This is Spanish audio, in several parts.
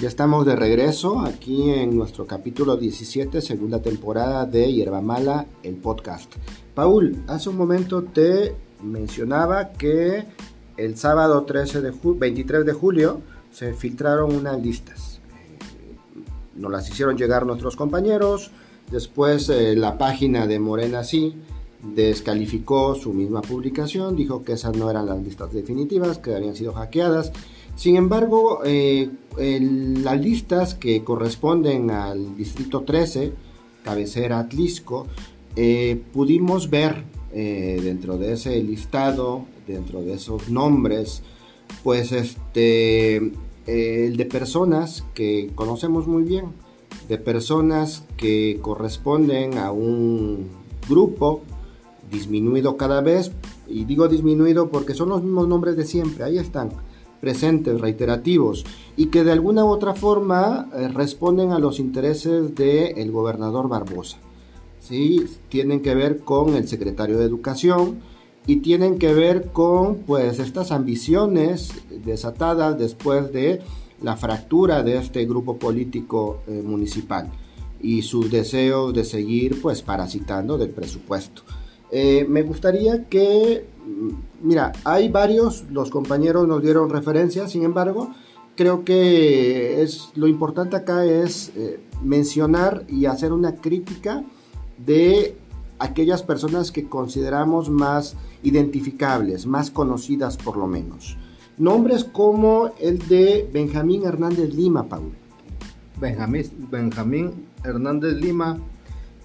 Ya estamos de regreso aquí en nuestro capítulo 17, segunda temporada de Hierba Mala, el podcast. Paul, hace un momento te mencionaba que el sábado 13 de 23 de julio se filtraron unas listas. Eh, nos las hicieron llegar nuestros compañeros. Después eh, la página de Morena sí descalificó su misma publicación, dijo que esas no eran las listas definitivas, que habían sido hackeadas. Sin embargo, eh, las listas que corresponden al distrito 13, cabecera Atlisco, eh, pudimos ver eh, dentro de ese listado, dentro de esos nombres, pues este, el de personas que conocemos muy bien, de personas que corresponden a un grupo disminuido cada vez, y digo disminuido porque son los mismos nombres de siempre, ahí están presentes, reiterativos, y que de alguna u otra forma eh, responden a los intereses del gobernador Barbosa. ¿sí? Tienen que ver con el secretario de Educación y tienen que ver con pues estas ambiciones desatadas después de la fractura de este grupo político eh, municipal y su deseo de seguir pues parasitando del presupuesto. Eh, me gustaría que mira, hay varios, los compañeros nos dieron referencias, sin embargo, creo que es lo importante acá es eh, mencionar y hacer una crítica de aquellas personas que consideramos más identificables, más conocidas por lo menos. Nombres como el de Benjamín Hernández Lima, Paul. Benjamín, Benjamín Hernández Lima,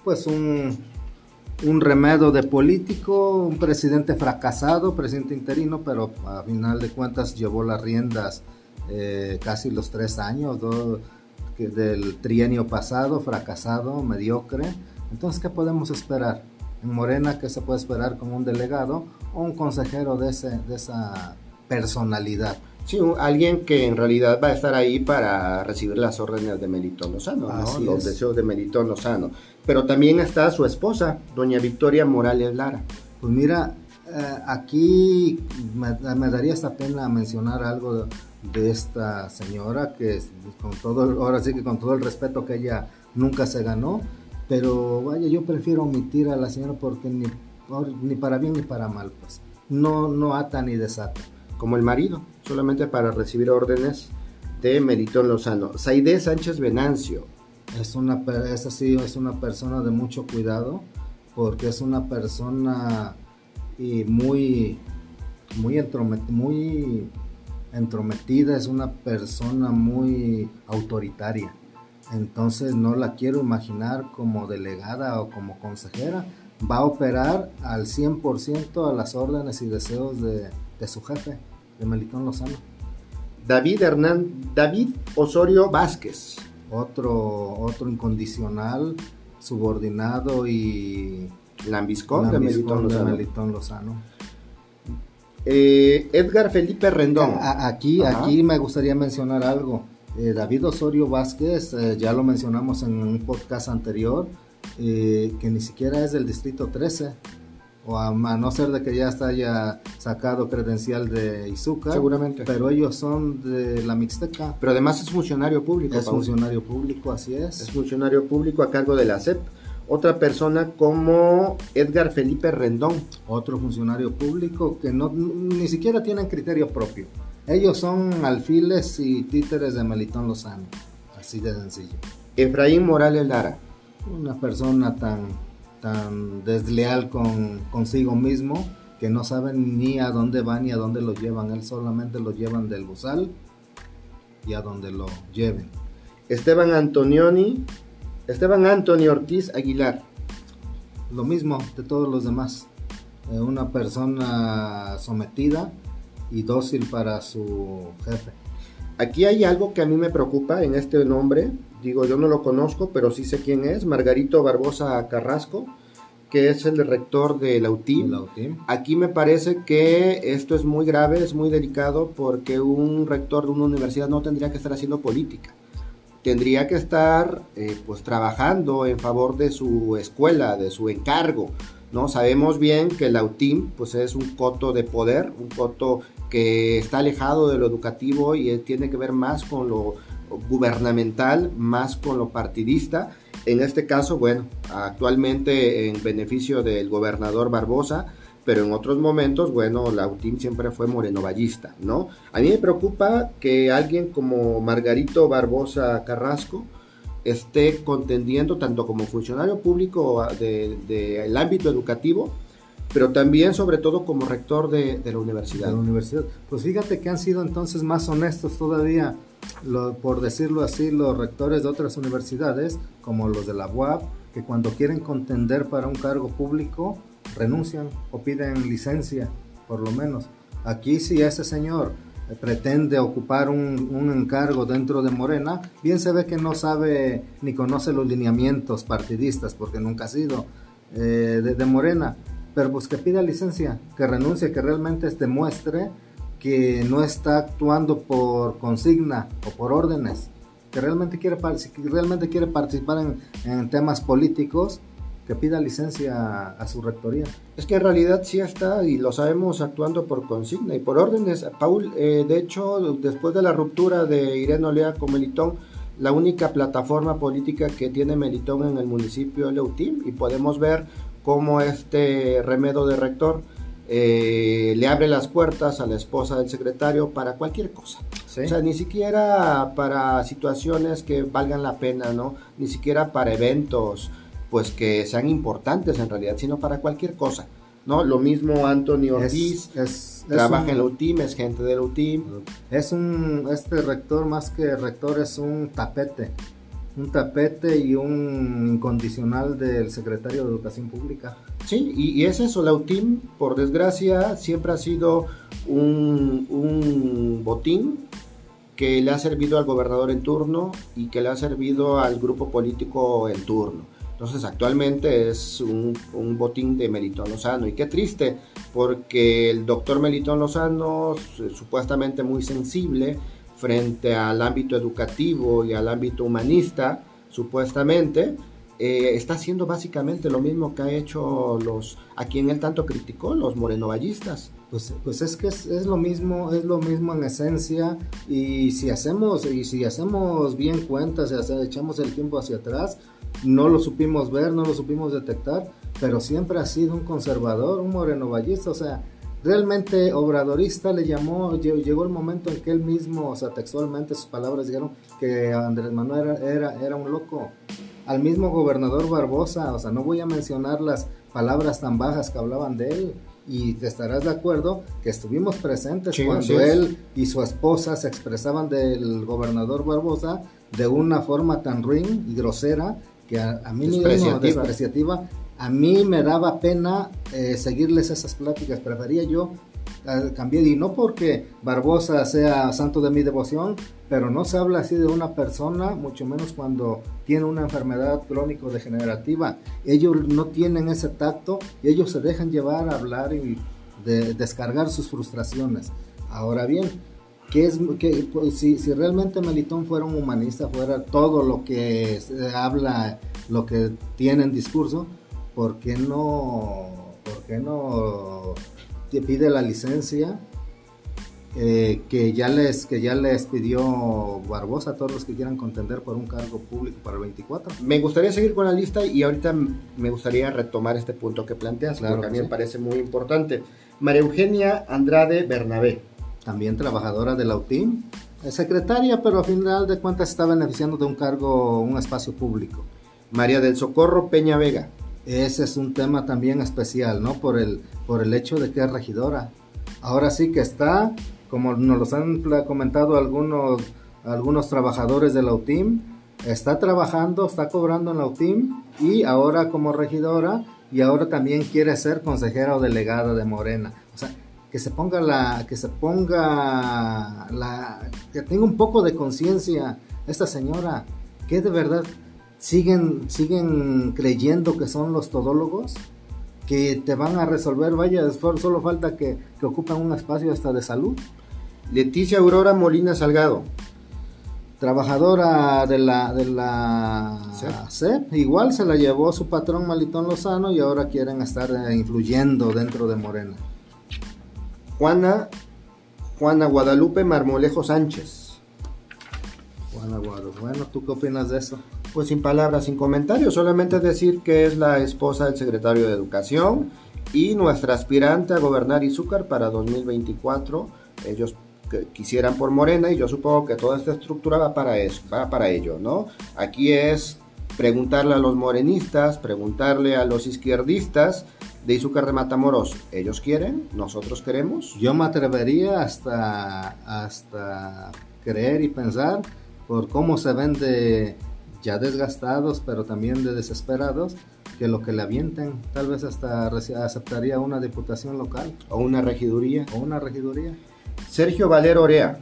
pues un un remedio de político, un presidente fracasado, presidente interino, pero a final de cuentas llevó las riendas eh, casi los tres años del trienio pasado, fracasado, mediocre. Entonces, ¿qué podemos esperar? En Morena, ¿qué se puede esperar con un delegado o un consejero de esa personalidad? Sí, alguien que en realidad va a estar ahí para recibir las órdenes de Melitón Lozano, ¿no? los deseos de Melitón Lozano. Pero también está su esposa, doña Victoria Morales Lara. Pues mira, eh, aquí me, daría esta pena mencionar algo de, esta señora que con todo, ahora sí que con todo el respeto que ella nunca se ganó, pero vaya, yo prefiero omitir a la señora porque ni, ni para bien ni para mal, pues no, no ata ni desata como el marido, solamente para recibir órdenes de Melitón Lozano. Saide Sánchez Venancio. Es una, es así, es una persona de mucho cuidado, porque es una persona y muy, muy, muy entrometida, es una persona muy autoritaria. Entonces no la quiero imaginar como delegada o como consejera. Va a operar al 100% a las órdenes y deseos de, de su jefe, de Melitón Lozano. David Hernán, David Osorio Vázquez. Otro, otro incondicional, subordinado y lambiscón, de, Melitón Lozano. Eh, Edgar Felipe Rendón. aquí, aquí me gustaría mencionar algo. Eh, David Osorio Vázquez, eh, ya lo mencionamos en un podcast anterior, que ni siquiera es del distrito 13 o a, no ser de que ya está haya sacado credencial de Izuka. Seguramente. Pero ellos son de la Mixteca. Pero además es funcionario público. Es funcionario público, así es. Es funcionario público a cargo de la CEP. Otra persona como Edgar Felipe Rendón. Otro funcionario público que no, ni siquiera tienen criterio propio. Ellos son alfiles y títeres de Melitón Lozano. Así de sencillo. Efraín Morales Lara. Una persona tan tan desleal con consigo mismo que no saben ni a dónde van ni a dónde lo llevan. Él solamente lo llevan del bozal y a donde lo lleven. Esteban Antonioni, Esteban Antonio Ortiz Aguilar. Lo mismo de todos los demás. Eh, una persona sometida y dócil para su jefe. Aquí hay algo que a mí me preocupa en este nombre. Digo, yo no lo conozco, pero sí sé quién es. Margarito Barbosa Carrasco, que es el rector de la UTIM. Aquí me parece que esto es muy grave, es muy delicado, porque un rector de una universidad no tendría que estar haciendo política. Tendría que estar eh, pues trabajando en favor de su escuela, de su encargo. ¿no? Sabemos bien que la UTIM pues, es un coto de poder, un coto que está alejado de lo educativo y tiene que ver más con lo gubernamental más con lo partidista. En este caso, bueno, actualmente en beneficio del gobernador Barbosa, pero en otros momentos, bueno, la UTIM siempre fue morenovallista, ¿no? A mí me preocupa que alguien como Margarito Barbosa Carrasco esté contendiendo tanto como funcionario público del de, ámbito educativo, pero también sobre todo como rector de, de, la universidad. De la universidad. Pues fíjate que han sido entonces más honestos todavía, lo, por decirlo así, los rectores de otras universidades, como los de la UAP, que cuando quieren contender para un cargo público, renuncian o piden licencia, por lo menos. Aquí si ese señor pretende ocupar un, un, encargo dentro de Morena, bien se ve que no sabe ni conoce los lineamientos partidistas, porque nunca ha sido eh, de, de, Morena, pero pues que pida licencia, que renuncie, que realmente demuestre que no está actuando por consigna o por órdenes, que realmente quiere, que realmente quiere participar en, en temas políticos que pida licencia a su rectoría. Es que en realidad sí está, y lo sabemos, actuando por consigna y por órdenes. Paul, eh, de hecho, después de la ruptura de Irene Olea con Melitón, la única plataforma política que tiene Melitón en el municipio es Leutim, y podemos ver cómo este remedo de rector eh, le abre las puertas a la esposa del secretario para cualquier cosa. ¿Sí? O sea, ni siquiera para situaciones que valgan la pena, ¿no? Ni siquiera para eventos pues que sean importantes en realidad, sino para cualquier cosa. ¿no? Lo mismo Anthony Ortiz, es, es, trabaja es un, en la UTIM, es gente de la UTIM. Es un, este rector más que rector es un tapete, un tapete y un incondicional del secretario de Educación Pública. Sí, y, y es eso, la UTIM, por desgracia, siempre ha sido un, un botín que le ha servido al gobernador en turno y que le ha servido al grupo político en turno. Entonces actualmente es un, un, botín de Melitón Lozano y qué triste porque el doctor Melitón Lozano, supuestamente muy sensible frente al ámbito educativo y al ámbito humanista, supuestamente, eh, está haciendo básicamente lo mismo que ha hecho los a quien él tanto criticó, los morenovallistas. Pues, pues es que es, lo mismo, es lo mismo en esencia y si hacemos y si hacemos bien cuentas, si echamos el tiempo hacia atrás, no lo supimos ver, no lo supimos detectar, pero siempre ha sido un conservador, un morenovallista, o sea, realmente obradorista le llamó, llegó el momento en que él mismo, o sea, textualmente sus palabras dijeron que Andrés Manuel era, era, era un loco. Al mismo gobernador Barbosa, o sea, no voy a mencionar las palabras tan bajas que hablaban de él, y te estarás de acuerdo que estuvimos presentes sí, cuando él y su esposa se expresaban del gobernador Barbosa de una forma tan ruin y grosera que a, a mí. Mismo, despreciativa. A mí me daba pena eh, seguirles esas pláticas, prefería yo eh, cambiar, y no porque Barbosa sea santo de mi devoción, pero no se habla así de una persona, mucho menos cuando tiene una enfermedad crónico-degenerativa. Ellos no tienen ese tacto y ellos se dejan llevar a hablar y de, descargar sus frustraciones. Ahora bien, que es que pues, si, si, realmente Melitón fuera un humanista, fuera todo lo que habla, lo que tiene en discurso, ¿por qué no, por qué no te pide la licencia eh, que ya les que ya les pidió Barbosa a todos los que quieran contender por un cargo público para el 24. Me gustaría seguir con la lista y ahorita me gustaría retomar este punto que planteas, claro porque a mí sí. me parece muy importante. María Eugenia Andrade Bernabé también trabajadora de la UTIM, secretaria, pero a final de cuentas está beneficiando de un cargo, un espacio público. María del Socorro Peña Vega. Ese es un tema también especial, ¿no? Por el, por el hecho de que es regidora. Ahora sí que está, como nos los han comentado algunos, algunos trabajadores de la UTIM, está trabajando, está cobrando en la UTIM y ahora como regidora y ahora también quiere ser consejera o delegada de Morena. O sea, que se ponga la, que se ponga la, que tenga un poco de conciencia esta señora, que de verdad siguen, siguen creyendo que son los todólogos, que te van a resolver, vaya, solo falta que, que ocupen un espacio hasta de salud. Leticia Aurora Molina Salgado. Trabajadora de la, de la CEP, igual se la llevó su patrón Malitón Lozano y ahora quieren estar influyendo dentro de Morena. Juana, Juana Guadalupe Marmolejo Sánchez. Juan Aguado. Bueno, ¿tú qué opinas de eso? Pues sin palabras, sin comentarios, solamente decir que es la esposa del secretario de Educación y nuestra aspirante a gobernar Izúcar para 2024. Ellos quisieran por Morena y yo supongo que toda esta estructura va para eso, va para ello, ¿no? Aquí es preguntarle a los morenistas, preguntarle a los izquierdistas de Izúcar de Matamoros, ¿ellos quieren? ¿Nosotros queremos? Yo me atrevería hasta, hasta creer y pensar por cómo se ven de ya desgastados, pero también de desesperados, que lo que le avienten, tal vez hasta aceptaría una diputación local. O una regiduría. O una regiduría. Sergio Valero Orea.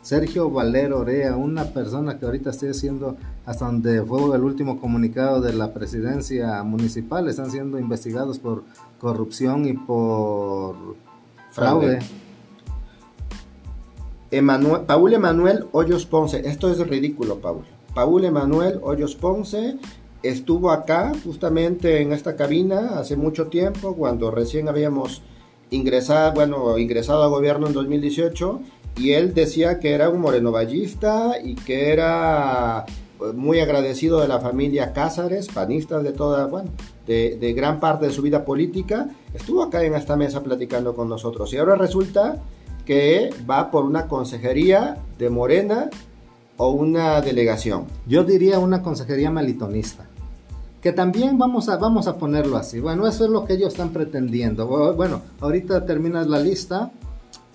Sergio Valero Orea, una persona que ahorita estoy haciendo, hasta donde fue el último comunicado de la presidencia municipal, están siendo investigados por corrupción y por fraude. Paul Emanuel Hoyos Ponce, esto es ridículo, Paul. Paul Emanuel Hoyos Ponce estuvo acá justamente en esta cabina hace mucho tiempo cuando recién habíamos ingresado, bueno, ingresado a gobierno en 2018 y él decía que era un morenovallista y que era eh, muy agradecido de la familia Cázares, panistas de toda, bueno, de, de, gran parte de su vida política, estuvo acá en esta mesa platicando con nosotros. Y ahora resulta que va por una consejería de Morena o una delegación. Yo diría una consejería melitonista que también vamos a, vamos a ponerlo así. Bueno, eso es lo que ellos están pretendiendo. Bueno, ahorita terminas la lista,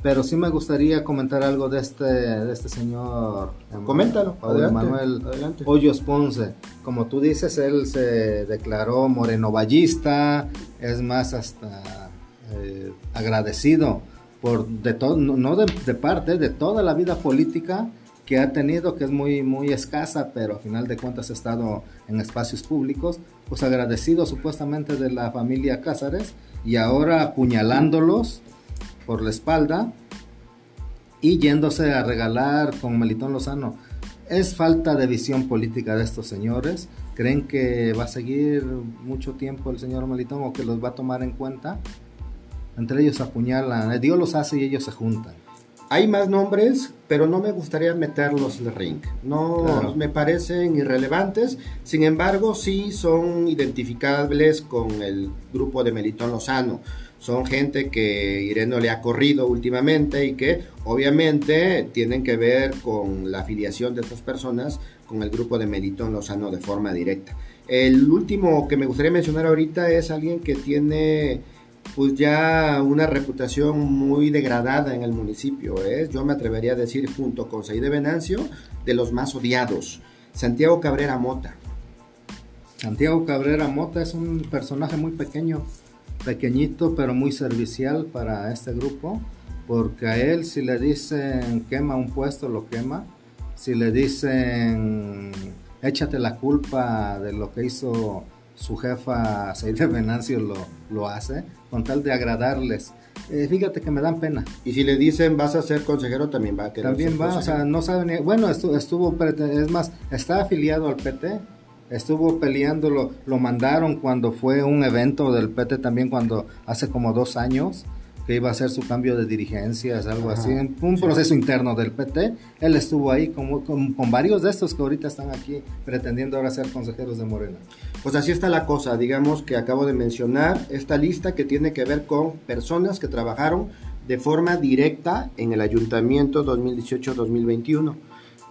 pero sí me gustaría comentar algo de este, de este señor. Coméntalo, adelante, Manuel Hoyos Ponce. Como tú dices, él se declaró morenovallista, es más hasta eh, agradecido por de todo, no de, de parte, de toda la vida política que ha tenido, que es muy, muy escasa, pero a final de cuentas ha estado en espacios públicos, pues agradecido supuestamente de la familia Cázares y ahora apuñalándolos por la espalda y yéndose a regalar con Melitón Lozano. Es falta de visión política de estos señores. ¿Creen que va a seguir mucho tiempo el señor Melitón o que los va a tomar en cuenta? Entre ellos apuñalan, Dios los hace y ellos se juntan. Hay más nombres, pero no me gustaría meterlos en el ring. No me parecen irrelevantes. Sin embargo, sí son identificables con el grupo de Melitón Lozano. Son gente que Ireno le ha corrido últimamente y que obviamente tienen que ver con la afiliación de estas personas con el grupo de Melitón Lozano de forma directa. El último que me gustaría mencionar ahorita es alguien que tiene pues ya una reputación muy degradada en el municipio. ¿eh? Yo me atrevería a decir, junto con Saide Venancio, de los más odiados. Santiago Cabrera Mota. Santiago Cabrera Mota es un personaje muy pequeño, pequeñito, pero muy servicial para este grupo, porque a él si le dicen quema un puesto, lo quema. Si le dicen échate la culpa de lo que hizo su jefa Seide Venancio lo, lo hace con tal de agradarles. Eh, fíjate que me dan pena. Y si le dicen vas a ser consejero, también va a querer También va, o sea, no sabe Bueno, estuvo, estuvo, es más, está afiliado al PT, estuvo peleando, lo mandaron cuando fue un evento del PT también, cuando hace como dos años que iba a hacer su cambio de dirigencias, algo así, un proceso interno del PT. Él estuvo ahí con, con, varios de estos que ahorita están aquí pretendiendo ahora ser consejeros de Morena. Pues así está la cosa, digamos que acabo de mencionar esta lista que tiene que ver con personas que trabajaron de forma directa en el ayuntamiento 2018-2021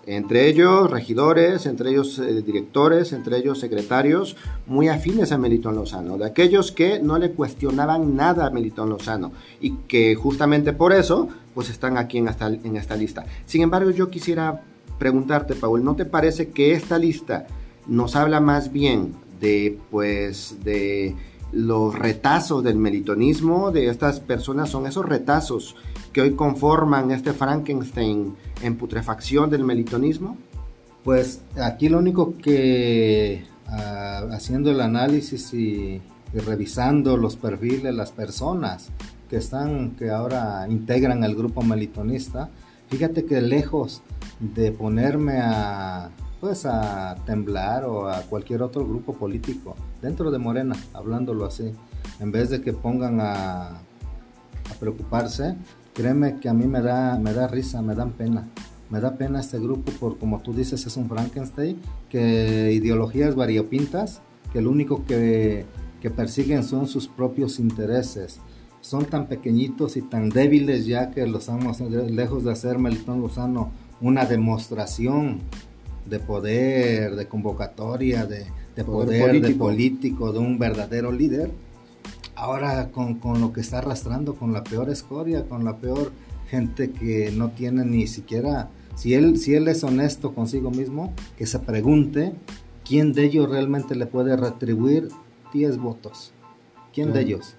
entre ellos regidores, entre ellos eh, directores, entre ellos secretarios, muy afines a Melitón Lozano, de aquellos que no le cuestionaban nada a Melitón Lozano y que justamente por eso pues están aquí en esta, en esta lista. Sin embargo, yo quisiera preguntarte, Paul, ¿no te parece que esta lista nos habla más bien de pues de los retazos del melitonismo de estas personas son esos retazos que hoy conforman este Frankenstein en putrefacción del melitonismo? Pues aquí lo único que ah, haciendo el análisis y, revisando los perfiles, las personas que están, que ahora integran el grupo melitonista, fíjate que lejos de ponerme a pues a temblar o a cualquier otro grupo político dentro de Morena, hablándolo así, en vez de que pongan a, a preocuparse, créeme que a mí me da, me da risa, me dan pena, me da pena este grupo por, como tú dices, es un Frankenstein, que ideologías variopintas, que lo único que, que persiguen son sus propios intereses. Son tan pequeñitos y tan débiles ya que los estamos lejos de hacer Melitón Lozano una demostración de poder, de convocatoria, de, de poder, de político, de un verdadero líder. Ahora con, con, lo que está arrastrando, con la peor escoria, con la peor gente que no tiene ni siquiera, si él, si él es honesto consigo mismo, que se pregunte quién de ellos realmente le puede retribuir 10 votos. ¿Quién de ellos?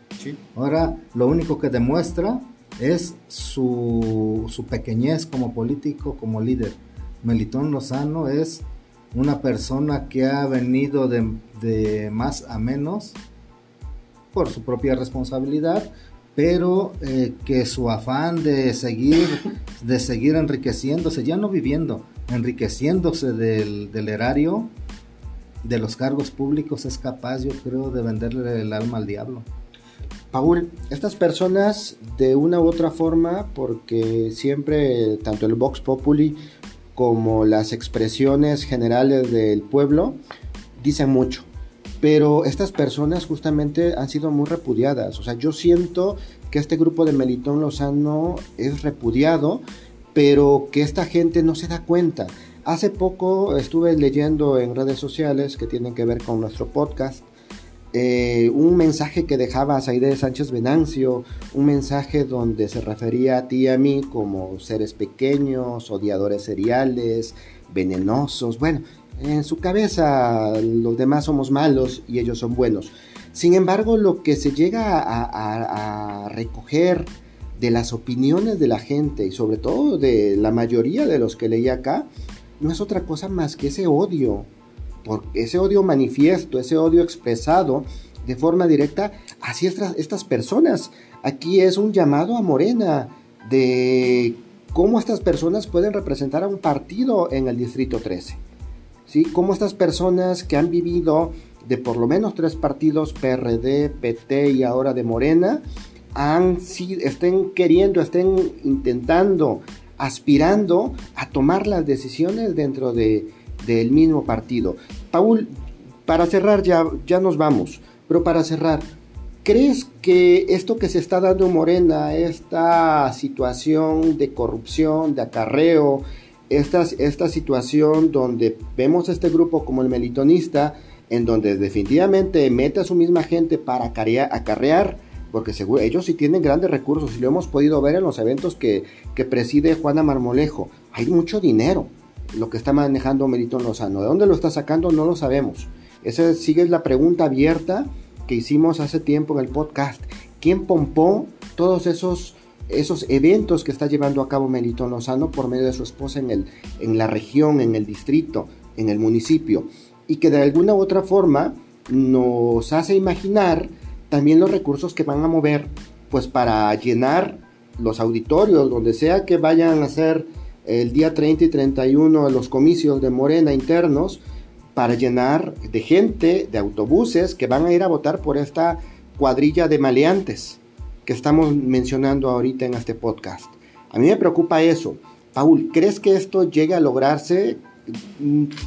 Ahora lo único que demuestra es su, su pequeñez como político, como líder. Melitón Lozano es una persona que ha venido de, más a menos por su propia responsabilidad, pero eh, que su afán de seguir, de seguir enriqueciéndose, ya no viviendo, enriqueciéndose del, del, erario, de los cargos públicos, es capaz, yo creo, de venderle el alma al diablo. Paul, estas personas de una u otra forma, porque siempre tanto el Vox Populi como las expresiones generales del pueblo dicen mucho pero estas personas justamente han sido muy repudiadas. O sea, yo siento que este grupo de Melitón Lozano es repudiado, pero que esta gente no se da cuenta. Hace poco estuve leyendo en redes sociales que tienen que ver con nuestro podcast eh, un mensaje que dejaba Saide Sánchez Venancio, un mensaje donde se refería a ti y a mí como seres pequeños, odiadores seriales, venenosos. Bueno, en su cabeza los demás somos malos y ellos son buenos. Sin embargo, lo que se llega a, recoger de las opiniones de la gente y sobre todo de la mayoría de los que leí acá, no es otra cosa más que ese odio, ese odio manifiesto, ese odio expresado de forma directa hacia estas, estas personas. Aquí es un llamado a Morena de cómo estas personas pueden representar a un partido en el Distrito 13. ¿sí? Cómo estas personas que han vivido de por lo menos tres partidos, PRD, PT y ahora de Morena, han, estén queriendo, estén intentando, aspirando a tomar las decisiones dentro de, del mismo partido. Paul, para cerrar ya, ya nos vamos, pero para cerrar, ¿crees que esto que se está dando en Morena, esta situación de corrupción, de acarreo, esta, esta situación donde vemos a este grupo como el melitonista, en donde definitivamente mete a su misma gente para acarrear, porque seguro, ellos sí tienen grandes recursos y lo hemos podido ver en los eventos que, que preside Juana Marmolejo. Hay mucho dinero lo que está manejando Melitón Lozano. ¿De dónde lo está sacando? No lo sabemos. Esa sigue la pregunta abierta que hicimos hace tiempo en el podcast. ¿Quién pompó todos esos esos eventos que está llevando a cabo Melitón Lozano por medio de su esposa en, el, en la región, en el distrito, en el municipio, y que de alguna u otra forma nos hace imaginar también los recursos que van a mover pues para llenar los auditorios, donde sea que vayan a hacer el día 30 y 31 los comicios de Morena internos, para llenar de gente, de autobuses que van a ir a votar por esta cuadrilla de maleantes que estamos mencionando ahorita en este podcast. A mí me preocupa eso. Paul, ¿crees que esto llegue a lograrse?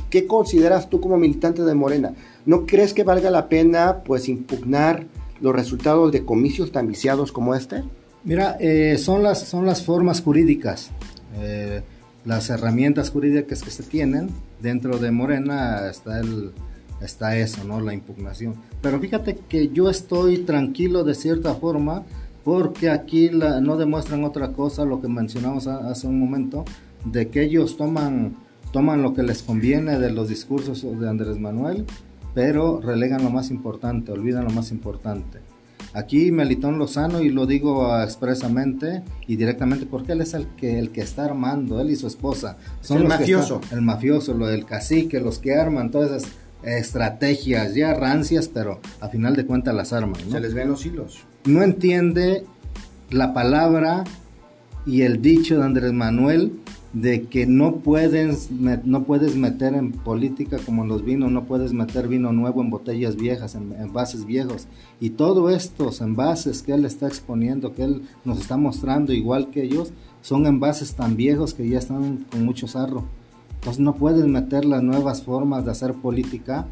¿Qué consideras tú como militante de Morena? ¿No crees que valga la pena pues impugnar los resultados de comicios tan viciados como este? Mira, eh, son, las, son las formas jurídicas, eh, las herramientas jurídicas que se tienen. Dentro de Morena está, el, está eso, ¿no? La impugnación. Pero fíjate que yo estoy tranquilo de cierta forma porque aquí no demuestran otra cosa, lo que mencionamos hace un momento, de que ellos toman, toman lo que les conviene de los discursos de Andrés Manuel, pero relegan lo más importante, olvidan lo más importante. Aquí Melitón Lozano, y lo digo expresamente y directamente, porque él es el que, el que está armando, él y su esposa. Son el mafioso. el mafioso, lo del cacique, los que arman todas esas estrategias ya rancias, pero a final de cuentas las arman. Se les ven los hilos no entiende la palabra y el dicho de Andrés Manuel de que no puedes, no puedes meter en política como los vinos, no puedes meter vino nuevo en botellas viejas, en envases viejos. Y todos estos envases que él está exponiendo, que él nos está mostrando, igual que ellos, son envases tan viejos que ya están con mucho sarro. Entonces no puedes meter las nuevas formas de hacer política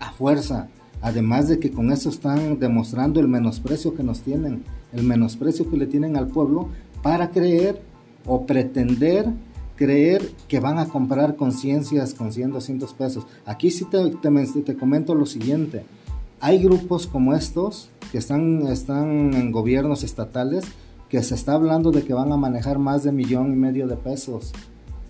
a fuerza. Además de que con eso están demostrando el menosprecio que nos tienen, el menosprecio que le tienen al pueblo para creer o pretender creer que van a comprar conciencias con 100, 200 pesos. Aquí sí te, te, comento lo siguiente. Hay grupos como estos que están, están en gobiernos estatales que se está hablando de que van a manejar más de millón y medio de pesos,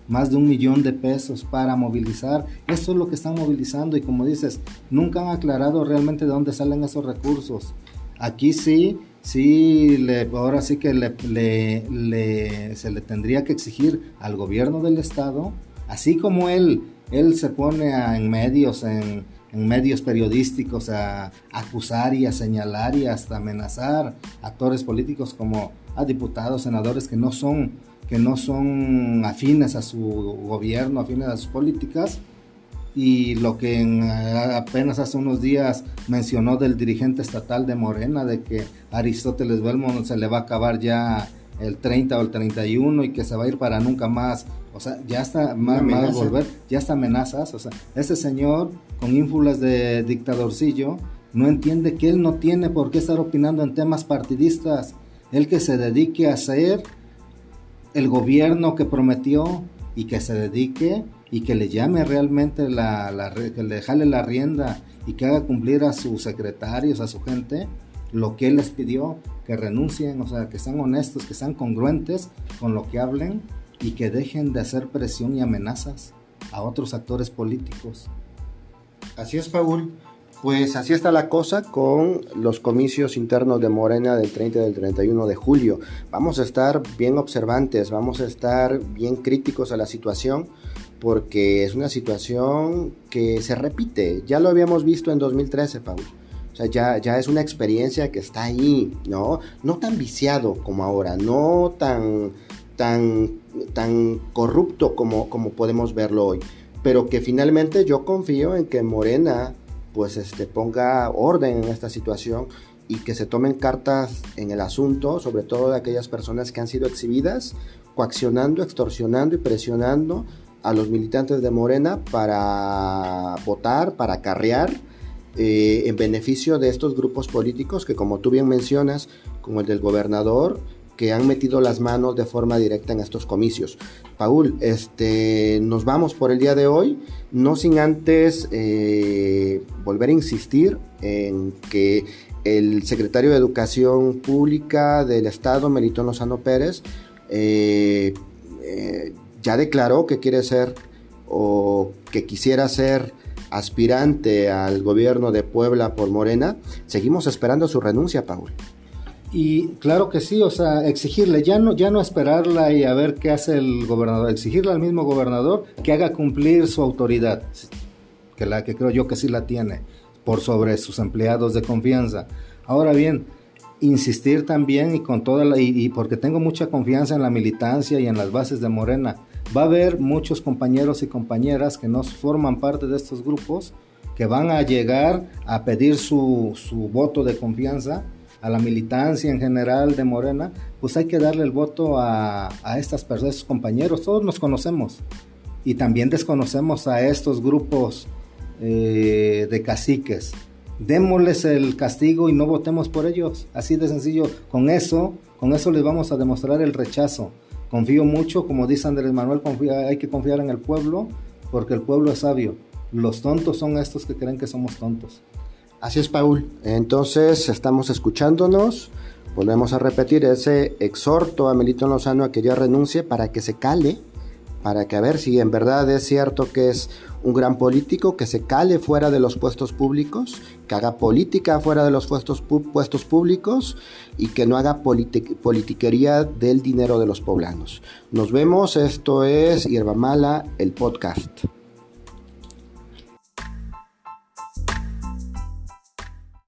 más de un millón de pesos para movilizar. Eso es lo que están movilizando y como dices, nunca han aclarado realmente de dónde salen esos recursos. Aquí sí sí, le, ahora sí que le, se le tendría que exigir al gobierno del estado, así como él, él se pone en medios, en, medios periodísticos a acusar y a señalar y hasta amenazar actores políticos como a diputados, senadores que no son que no son afines a su gobierno, afines a sus políticas, y lo que apenas hace unos días mencionó del dirigente estatal de Morena, de que Aristóteles Belmont se le va a acabar ya el 30 o el 31 y que se va a ir para nunca más. O sea, ya está más, volver, ya está amenazas. O sea, ese señor con ínfulas de dictadorcillo no entiende que él no tiene por qué estar opinando en temas partidistas. Él que se dedique a ser el gobierno que prometió y que se dedique y que le llame realmente la, la, que le jale la rienda y que haga cumplir a sus secretarios, a su gente, lo que él les pidió, que renuncien, o sea, que sean honestos, que sean congruentes con lo que hablen y que dejen de hacer presión y amenazas a otros actores políticos. Así es, Paul. Pues así está la cosa con los comicios internos de Morena del 30 y del 31 de julio. Vamos a estar bien observantes, vamos a estar bien críticos a la situación porque es una situación que se repite. Ya lo habíamos visto en 2013, Paul. O sea, ya, ya es una experiencia que está ahí, ¿no? No tan viciado como ahora, no tan, tan, tan corrupto como, como podemos verlo hoy. Pero que finalmente yo confío en que Morena pues este, ponga orden en esta situación y que se tomen cartas en el asunto, sobre todo de aquellas personas que han sido exhibidas, coaccionando, extorsionando y presionando a los militantes de Morena para votar, para carrear eh, en beneficio de estos grupos políticos que como tú bien mencionas, como el del gobernador, que han metido las manos de forma directa en estos comicios. Paul, este, nos vamos por el día de hoy, no sin antes eh, volver a insistir en que el secretario de Educación Pública del Estado, Melitón Lozano Pérez, eh, ya declaró que quiere ser o que quisiera ser aspirante al gobierno de Puebla por Morena, seguimos esperando su renuncia, Paul. Y claro que sí, o sea, exigirle, ya no, ya no esperarla y a ver qué hace el gobernador, exigirle al mismo gobernador que haga cumplir su autoridad, que la que creo yo que sí la tiene, por sobre sus empleados de confianza. Ahora bien, insistir también y con toda la, y porque tengo mucha confianza en la militancia y en las bases de Morena, va a haber muchos compañeros y compañeras que no forman parte de estos grupos que van a llegar a pedir su, voto de confianza a la militancia en general de Morena, pues hay que darle el voto a, estas personas, a estos compañeros. Todos nos conocemos y también desconocemos a estos grupos eh, de caciques. Démosles el castigo y no votemos por ellos. Así de sencillo. Con eso, con eso les vamos a demostrar el rechazo. Confío mucho, como dice Andrés Manuel, hay que confiar en el pueblo porque el pueblo es sabio. Los tontos son estos que creen que somos tontos. Así es, Paul. Entonces, estamos escuchándonos. Volvemos a repetir ese exhorto a Melito Lozano a que ya renuncie para que se cale, para que a ver si en verdad es cierto que es un gran político, que se cale fuera de los puestos públicos, que haga política fuera de los puestos, puestos públicos y que no haga politiquería del dinero de los poblanos. Nos vemos, esto es Hierba Mala, el podcast.